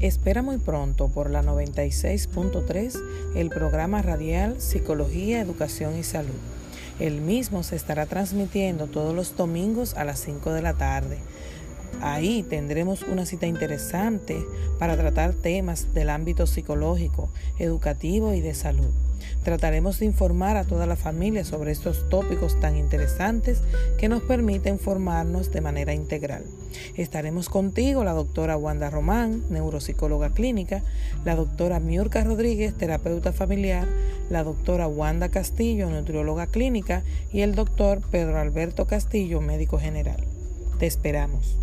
Espera muy pronto por la 96.3 el programa radial Psicología, Educación y Salud. El mismo se estará transmitiendo todos los domingos a las 5 de la tarde. Ahí tendremos una cita interesante para tratar temas del ámbito psicológico, educativo y de salud. Trataremos de informar a toda la familia sobre estos tópicos tan interesantes que nos permiten formarnos de manera integral. Estaremos contigo la doctora Wanda Román, neuropsicóloga clínica, la doctora Miurka Rodríguez, terapeuta familiar, la doctora Wanda Castillo, nutrióloga clínica y el doctor Pedro Alberto Castillo, médico general. Te esperamos.